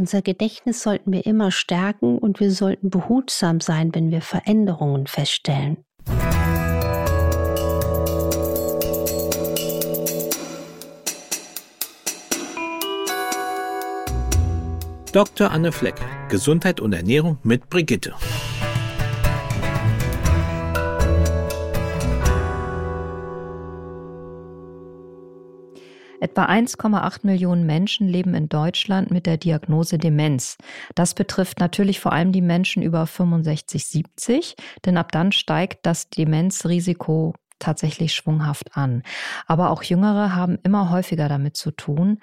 Unser Gedächtnis sollten wir immer stärken und wir sollten behutsam sein, wenn wir Veränderungen feststellen. Dr. Anne Fleck, Gesundheit und Ernährung mit Brigitte. Etwa 1,8 Millionen Menschen leben in Deutschland mit der Diagnose Demenz. Das betrifft natürlich vor allem die Menschen über 65, 70, denn ab dann steigt das Demenzrisiko tatsächlich schwunghaft an. Aber auch Jüngere haben immer häufiger damit zu tun.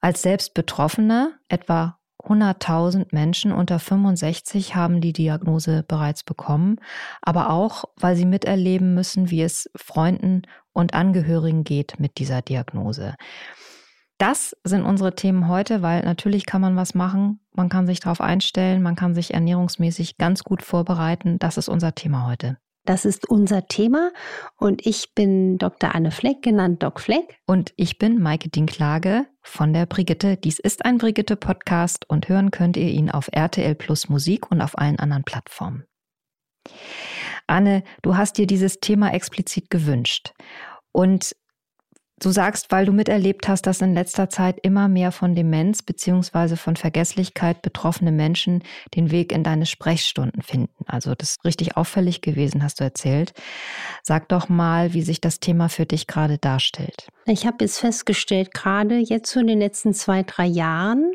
Als selbst Betroffene, etwa 100.000 Menschen unter 65 haben die Diagnose bereits bekommen, aber auch, weil sie miterleben müssen, wie es Freunden und Angehörigen geht mit dieser Diagnose. Das sind unsere Themen heute, weil natürlich kann man was machen, man kann sich darauf einstellen, man kann sich ernährungsmäßig ganz gut vorbereiten. Das ist unser Thema heute. Das ist unser Thema und ich bin Dr. Anne Fleck, genannt Doc Fleck. Und ich bin Maike Dinklage von der Brigitte. Dies ist ein Brigitte-Podcast und hören könnt ihr ihn auf RTL Plus Musik und auf allen anderen Plattformen. Anne, du hast dir dieses Thema explizit gewünscht. Und Du sagst, weil du miterlebt hast, dass in letzter Zeit immer mehr von Demenz bzw. von Vergesslichkeit betroffene Menschen den Weg in deine Sprechstunden finden. Also das ist richtig auffällig gewesen, hast du erzählt. Sag doch mal, wie sich das Thema für dich gerade darstellt. Ich habe jetzt festgestellt, gerade jetzt so in den letzten zwei, drei Jahren,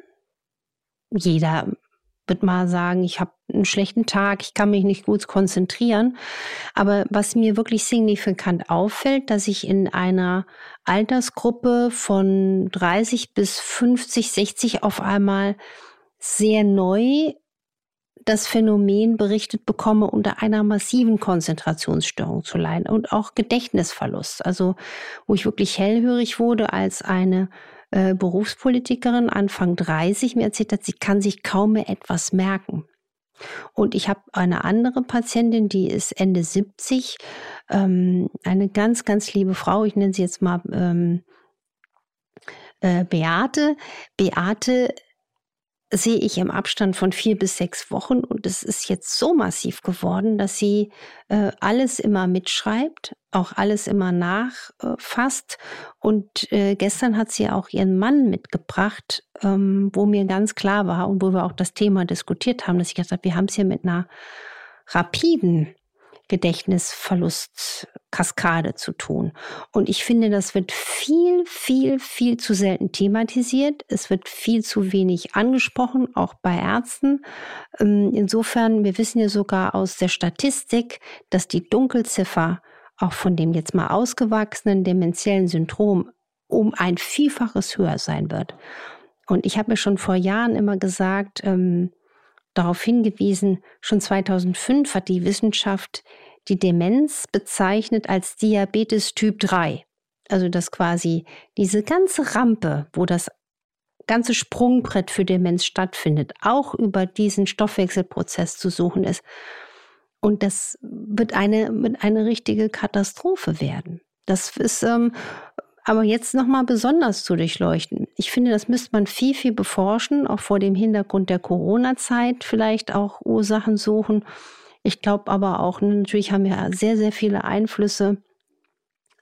jeder wird mal sagen, ich habe einen schlechten Tag, ich kann mich nicht gut konzentrieren. Aber was mir wirklich signifikant auffällt, dass ich in einer Altersgruppe von 30 bis 50, 60 auf einmal sehr neu das Phänomen berichtet bekomme, unter einer massiven Konzentrationsstörung zu leiden und auch Gedächtnisverlust. Also wo ich wirklich hellhörig wurde als eine äh, Berufspolitikerin, Anfang 30, mir erzählt hat, sie kann sich kaum mehr etwas merken. Und ich habe eine andere Patientin, die ist Ende 70, ähm, eine ganz, ganz liebe Frau, ich nenne sie jetzt mal ähm, äh, Beate. Beate sehe ich im Abstand von vier bis sechs Wochen und es ist jetzt so massiv geworden, dass sie äh, alles immer mitschreibt, auch alles immer nachfasst. und äh, gestern hat sie auch ihren Mann mitgebracht, ähm, wo mir ganz klar war und wo wir auch das Thema diskutiert haben, dass ich gesagt habe, wir haben es hier mit einer rapiden Gedächtnisverlustkaskade zu tun. Und ich finde, das wird viel, viel, viel zu selten thematisiert. Es wird viel zu wenig angesprochen, auch bei Ärzten. Ähm, insofern, wir wissen ja sogar aus der Statistik, dass die Dunkelziffer auch von dem jetzt mal ausgewachsenen dementiellen Syndrom um ein Vielfaches höher sein wird. Und ich habe mir schon vor Jahren immer gesagt, ähm, darauf hingewiesen, schon 2005 hat die Wissenschaft die Demenz bezeichnet als Diabetes Typ 3. Also dass quasi diese ganze Rampe, wo das ganze Sprungbrett für Demenz stattfindet, auch über diesen Stoffwechselprozess zu suchen ist. Und das wird eine, wird eine richtige Katastrophe werden. Das ist ähm, aber jetzt nochmal besonders zu durchleuchten. Ich finde, das müsste man viel, viel beforschen, auch vor dem Hintergrund der Corona-Zeit vielleicht auch Ursachen suchen. Ich glaube aber auch, natürlich haben wir sehr, sehr viele Einflüsse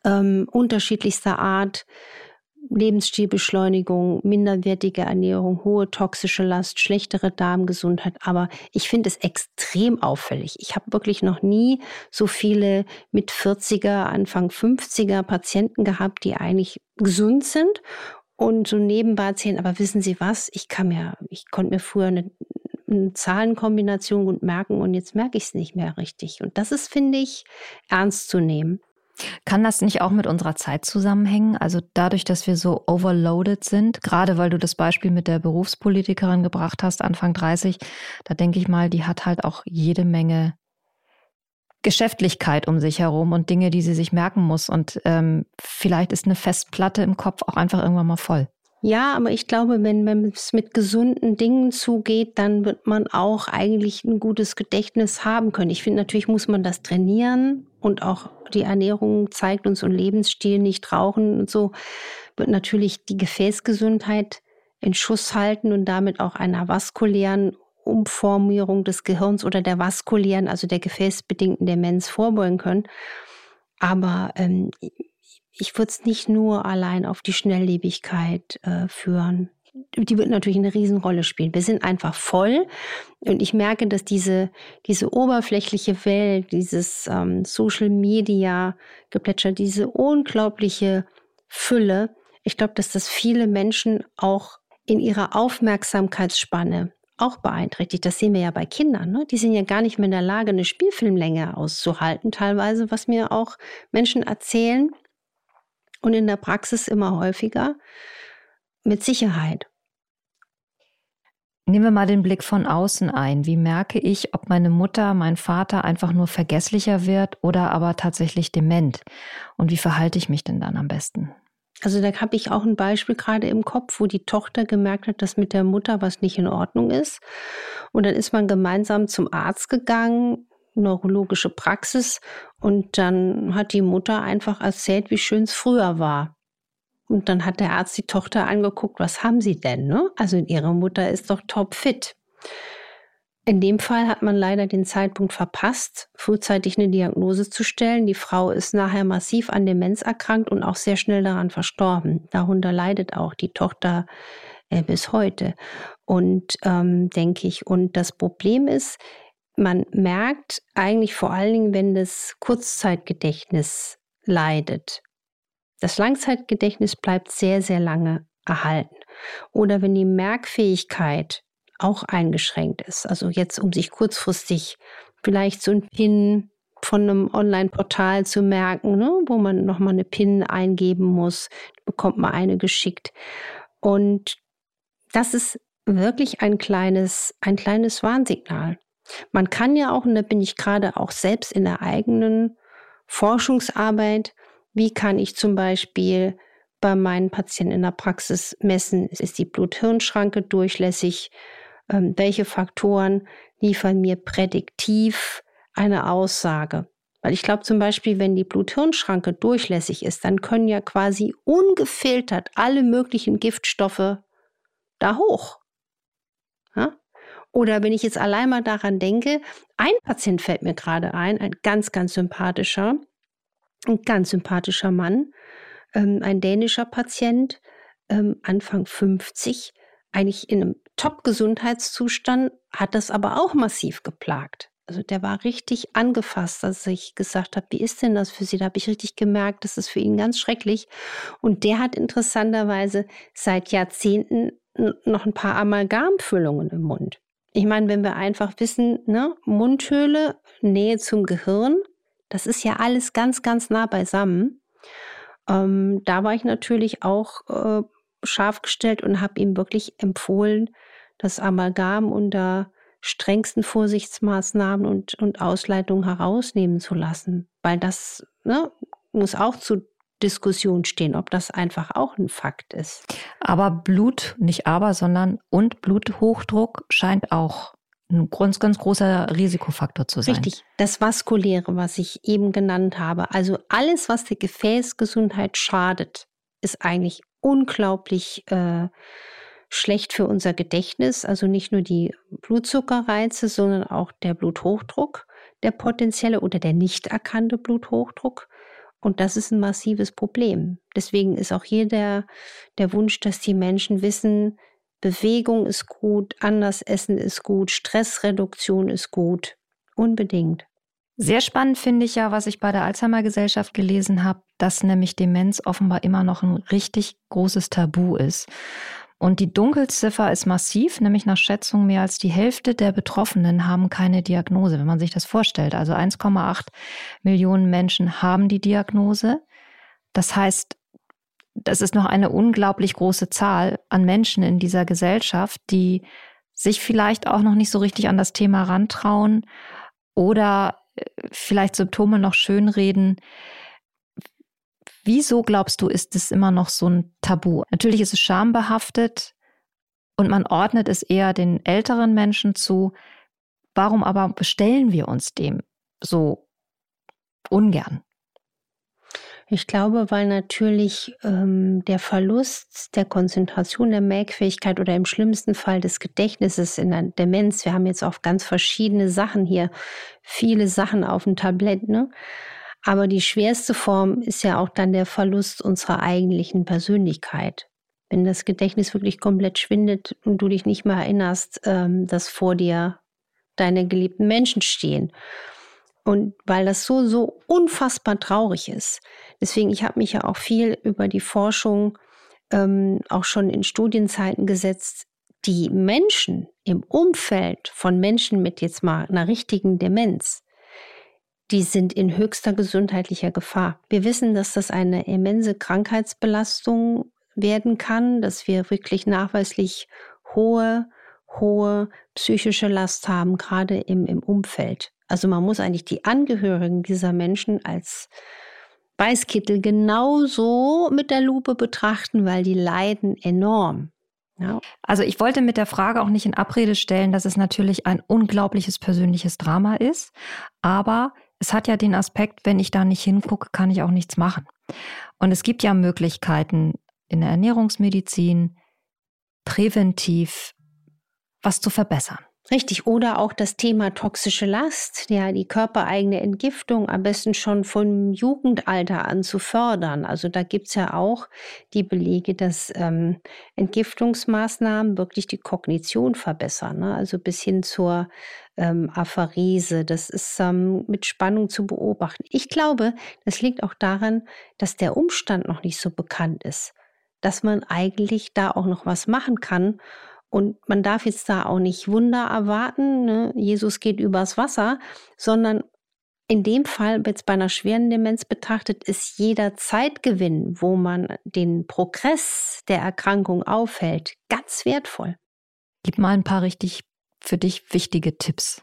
ähm, unterschiedlichster Art. Lebensstilbeschleunigung, minderwertige Ernährung, hohe toxische Last, schlechtere Darmgesundheit. Aber ich finde es extrem auffällig. Ich habe wirklich noch nie so viele mit 40er, Anfang 50er Patienten gehabt, die eigentlich gesund sind und so nebenbei erzählen, aber wissen Sie was? Ich kann mir, ich konnte mir früher eine, eine Zahlenkombination gut merken und jetzt merke ich es nicht mehr richtig. Und das ist, finde ich, ernst zu nehmen. Kann das nicht auch mit unserer Zeit zusammenhängen? Also dadurch, dass wir so overloaded sind, gerade weil du das Beispiel mit der Berufspolitikerin gebracht hast, Anfang 30, da denke ich mal, die hat halt auch jede Menge Geschäftlichkeit um sich herum und Dinge, die sie sich merken muss. Und ähm, vielleicht ist eine Festplatte im Kopf auch einfach irgendwann mal voll. Ja, aber ich glaube, wenn, es mit gesunden Dingen zugeht, dann wird man auch eigentlich ein gutes Gedächtnis haben können. Ich finde, natürlich muss man das trainieren und auch die Ernährung zeigt uns und Lebensstil, nicht rauchen und so, wird natürlich die Gefäßgesundheit in Schuss halten und damit auch einer vaskulären Umformierung des Gehirns oder der vaskulären, also der gefäßbedingten Demenz vorbeugen können. Aber ähm, ich würde es nicht nur allein auf die Schnelllebigkeit äh, führen. Die wird natürlich eine Riesenrolle spielen. Wir sind einfach voll und ich merke, dass diese, diese oberflächliche Welt, dieses ähm, Social Media Geplätscher, diese unglaubliche Fülle, ich glaube, dass das viele Menschen auch in ihrer Aufmerksamkeitsspanne auch beeinträchtigt. Das sehen wir ja bei Kindern. Ne? Die sind ja gar nicht mehr in der Lage, eine Spielfilmlänge auszuhalten, teilweise, was mir auch Menschen erzählen und in der Praxis immer häufiger. Mit Sicherheit. Nehmen wir mal den Blick von außen ein. Wie merke ich, ob meine Mutter, mein Vater einfach nur vergesslicher wird oder aber tatsächlich dement? Und wie verhalte ich mich denn dann am besten? Also da habe ich auch ein Beispiel gerade im Kopf, wo die Tochter gemerkt hat, dass mit der Mutter was nicht in Ordnung ist. Und dann ist man gemeinsam zum Arzt gegangen, neurologische Praxis, und dann hat die Mutter einfach erzählt, wie schön es früher war. Und dann hat der Arzt die Tochter angeguckt, was haben sie denn? Ne? Also ihre Mutter ist doch topfit. In dem Fall hat man leider den Zeitpunkt verpasst, frühzeitig eine Diagnose zu stellen. Die Frau ist nachher massiv an Demenz erkrankt und auch sehr schnell daran verstorben. Darunter leidet auch die Tochter äh, bis heute. Und ähm, denke ich, und das Problem ist, man merkt eigentlich vor allen Dingen, wenn das Kurzzeitgedächtnis leidet. Das Langzeitgedächtnis bleibt sehr, sehr lange erhalten. Oder wenn die Merkfähigkeit auch eingeschränkt ist. Also jetzt, um sich kurzfristig vielleicht so ein PIN von einem Online-Portal zu merken, ne, wo man nochmal eine PIN eingeben muss, bekommt man eine geschickt. Und das ist wirklich ein kleines, ein kleines Warnsignal. Man kann ja auch, und da bin ich gerade auch selbst in der eigenen Forschungsarbeit, wie kann ich zum Beispiel bei meinen Patienten in der Praxis messen, ist die Blut-Hirn-Schranke durchlässig, ähm, welche Faktoren liefern mir prädiktiv eine Aussage. Weil ich glaube zum Beispiel, wenn die Blut-Hirn-Schranke durchlässig ist, dann können ja quasi ungefiltert alle möglichen Giftstoffe da hoch. Oder wenn ich jetzt allein mal daran denke, ein Patient fällt mir gerade ein, ein ganz, ganz sympathischer, ein ganz sympathischer Mann, ähm, ein dänischer Patient, ähm, Anfang 50, eigentlich in einem Top-Gesundheitszustand, hat das aber auch massiv geplagt. Also der war richtig angefasst, als ich gesagt habe, wie ist denn das für Sie? Da habe ich richtig gemerkt, das ist für ihn ganz schrecklich. Und der hat interessanterweise seit Jahrzehnten noch ein paar Amalgamfüllungen im Mund. Ich meine, wenn wir einfach wissen, ne, Mundhöhle, Nähe zum Gehirn, das ist ja alles ganz, ganz nah beisammen. Ähm, da war ich natürlich auch äh, scharf gestellt und habe ihm wirklich empfohlen, das Amalgam unter strengsten Vorsichtsmaßnahmen und, und Ausleitungen herausnehmen zu lassen. Weil das ne, muss auch zu Diskussion stehen, ob das einfach auch ein Fakt ist. Aber Blut, nicht aber, sondern und Bluthochdruck scheint auch ein ganz, ganz großer Risikofaktor zu sein. Richtig. Das Vaskuläre, was ich eben genannt habe. Also alles, was der Gefäßgesundheit schadet, ist eigentlich unglaublich äh, schlecht für unser Gedächtnis. Also nicht nur die Blutzuckerreize, sondern auch der Bluthochdruck, der potenzielle oder der nicht erkannte Bluthochdruck. Und das ist ein massives Problem. Deswegen ist auch hier der, der Wunsch, dass die Menschen wissen, Bewegung ist gut, anders essen ist gut, Stressreduktion ist gut. Unbedingt. Sehr spannend finde ich ja, was ich bei der Alzheimer Gesellschaft gelesen habe, dass nämlich Demenz offenbar immer noch ein richtig großes Tabu ist. Und die Dunkelziffer ist massiv, nämlich nach Schätzung mehr als die Hälfte der Betroffenen haben keine Diagnose, wenn man sich das vorstellt. Also 1,8 Millionen Menschen haben die Diagnose. Das heißt, das ist noch eine unglaublich große Zahl an Menschen in dieser Gesellschaft, die sich vielleicht auch noch nicht so richtig an das Thema rantrauen oder vielleicht Symptome noch schönreden. Wieso glaubst du, ist es immer noch so ein Tabu? Natürlich ist es schambehaftet und man ordnet es eher den älteren Menschen zu. Warum aber bestellen wir uns dem so ungern? Ich glaube, weil natürlich ähm, der Verlust der Konzentration, der Merkfähigkeit oder im schlimmsten Fall des Gedächtnisses in der Demenz, wir haben jetzt auch ganz verschiedene Sachen hier, viele Sachen auf dem Tablett, ne? Aber die schwerste Form ist ja auch dann der Verlust unserer eigentlichen Persönlichkeit. Wenn das Gedächtnis wirklich komplett schwindet und du dich nicht mehr erinnerst, ähm, dass vor dir deine geliebten Menschen stehen. Und weil das so, so unfassbar traurig ist. Deswegen, ich habe mich ja auch viel über die Forschung ähm, auch schon in Studienzeiten gesetzt. Die Menschen im Umfeld von Menschen mit jetzt mal einer richtigen Demenz, die sind in höchster gesundheitlicher Gefahr. Wir wissen, dass das eine immense Krankheitsbelastung werden kann, dass wir wirklich nachweislich hohe, hohe psychische Last haben, gerade im, im Umfeld. Also man muss eigentlich die Angehörigen dieser Menschen als Weißkittel genauso mit der Lupe betrachten, weil die leiden enorm. Ja. Also ich wollte mit der Frage auch nicht in Abrede stellen, dass es natürlich ein unglaubliches persönliches Drama ist, aber es hat ja den Aspekt, wenn ich da nicht hingucke, kann ich auch nichts machen. Und es gibt ja Möglichkeiten in der Ernährungsmedizin präventiv was zu verbessern. Richtig, oder auch das Thema toxische Last, ja, die körpereigene Entgiftung am besten schon vom Jugendalter an zu fördern. Also da gibt's ja auch die Belege, dass ähm, Entgiftungsmaßnahmen wirklich die Kognition verbessern, ne? also bis hin zur ähm, Apharese. Das ist ähm, mit Spannung zu beobachten. Ich glaube, das liegt auch daran, dass der Umstand noch nicht so bekannt ist, dass man eigentlich da auch noch was machen kann und man darf jetzt da auch nicht Wunder erwarten, ne? Jesus geht übers Wasser, sondern in dem Fall, jetzt bei einer schweren Demenz betrachtet, ist jeder Zeitgewinn, wo man den Progress der Erkrankung aufhält, ganz wertvoll. Gib mal ein paar richtig für dich wichtige Tipps.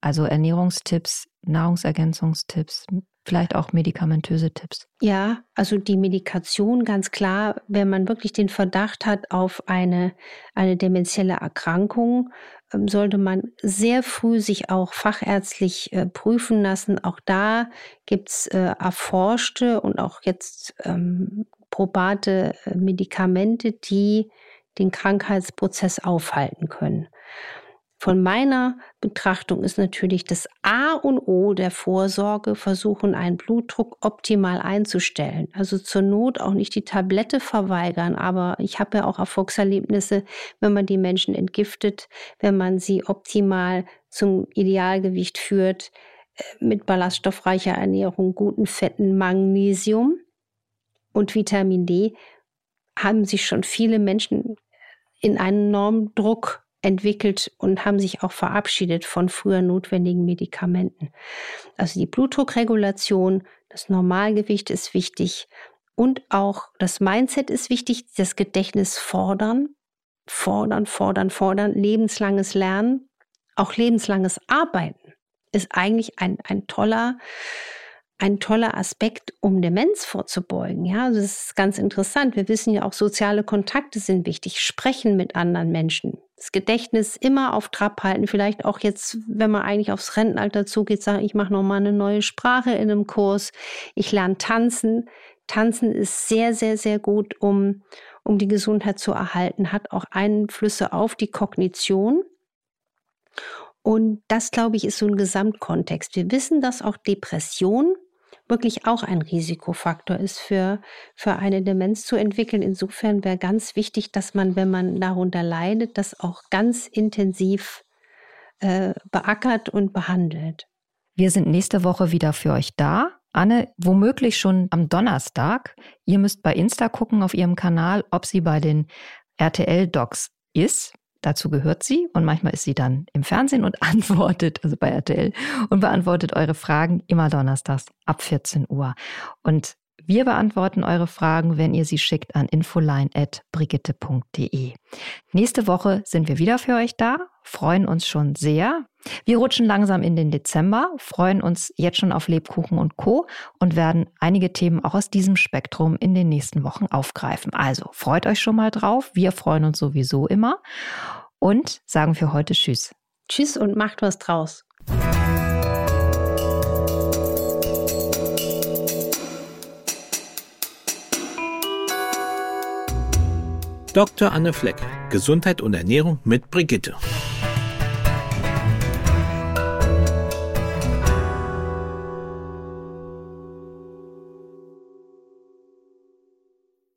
Also Ernährungstipps, Nahrungsergänzungstipps, vielleicht auch medikamentöse Tipps. Ja, also die Medikation ganz klar, wenn man wirklich den Verdacht hat auf eine, eine dementielle Erkrankung, ähm, sollte man sehr früh sich auch fachärztlich äh, prüfen lassen. Auch da gibt es äh, erforschte und auch jetzt ähm, probate äh, Medikamente, die den Krankheitsprozess aufhalten können. Von meiner Betrachtung ist natürlich das A und O der Vorsorge, versuchen, einen Blutdruck optimal einzustellen. Also zur Not auch nicht die Tablette verweigern, aber ich habe ja auch Erfolgserlebnisse, wenn man die Menschen entgiftet, wenn man sie optimal zum Idealgewicht führt, äh, mit ballaststoffreicher Ernährung, guten Fetten, Magnesium und Vitamin D, haben sich schon viele Menschen in einen enormen Druck entwickelt und haben sich auch verabschiedet von früher notwendigen Medikamenten. Also die Blutdruckregulation, das Normalgewicht ist wichtig und auch das Mindset ist wichtig, das Gedächtnis fordern, fordern, fordern, fordern, lebenslanges Lernen, auch lebenslanges Arbeiten ist eigentlich ein, ein toller ein toller Aspekt, um Demenz vorzubeugen. Ja, also das ist ganz interessant. Wir wissen ja auch, soziale Kontakte sind wichtig. Sprechen mit anderen Menschen. Das Gedächtnis immer auf Trab halten. Vielleicht auch jetzt, wenn man eigentlich aufs Rentenalter zugeht, sagen, ich mache noch mal eine neue Sprache in einem Kurs. Ich lerne tanzen. Tanzen ist sehr, sehr, sehr gut, um, um die Gesundheit zu erhalten, hat auch Einflüsse auf die Kognition. Und das, glaube ich, ist so ein Gesamtkontext. Wir wissen, dass auch Depression wirklich auch ein Risikofaktor ist für, für eine Demenz zu entwickeln. Insofern wäre ganz wichtig, dass man, wenn man darunter leidet, das auch ganz intensiv äh, beackert und behandelt. Wir sind nächste Woche wieder für euch da. Anne, womöglich schon am Donnerstag. Ihr müsst bei Insta gucken auf ihrem Kanal, ob sie bei den RTL-Docs ist. Dazu gehört sie und manchmal ist sie dann im Fernsehen und antwortet, also bei RTL, und beantwortet eure Fragen immer donnerstags ab 14 Uhr. Und wir beantworten eure Fragen, wenn ihr sie schickt an infoline.brigitte.de. Nächste Woche sind wir wieder für euch da, freuen uns schon sehr. Wir rutschen langsam in den Dezember, freuen uns jetzt schon auf Lebkuchen und Co. und werden einige Themen auch aus diesem Spektrum in den nächsten Wochen aufgreifen. Also freut euch schon mal drauf. Wir freuen uns sowieso immer und sagen für heute Tschüss. Tschüss und macht was draus. Dr. Anne Fleck, Gesundheit und Ernährung mit Brigitte.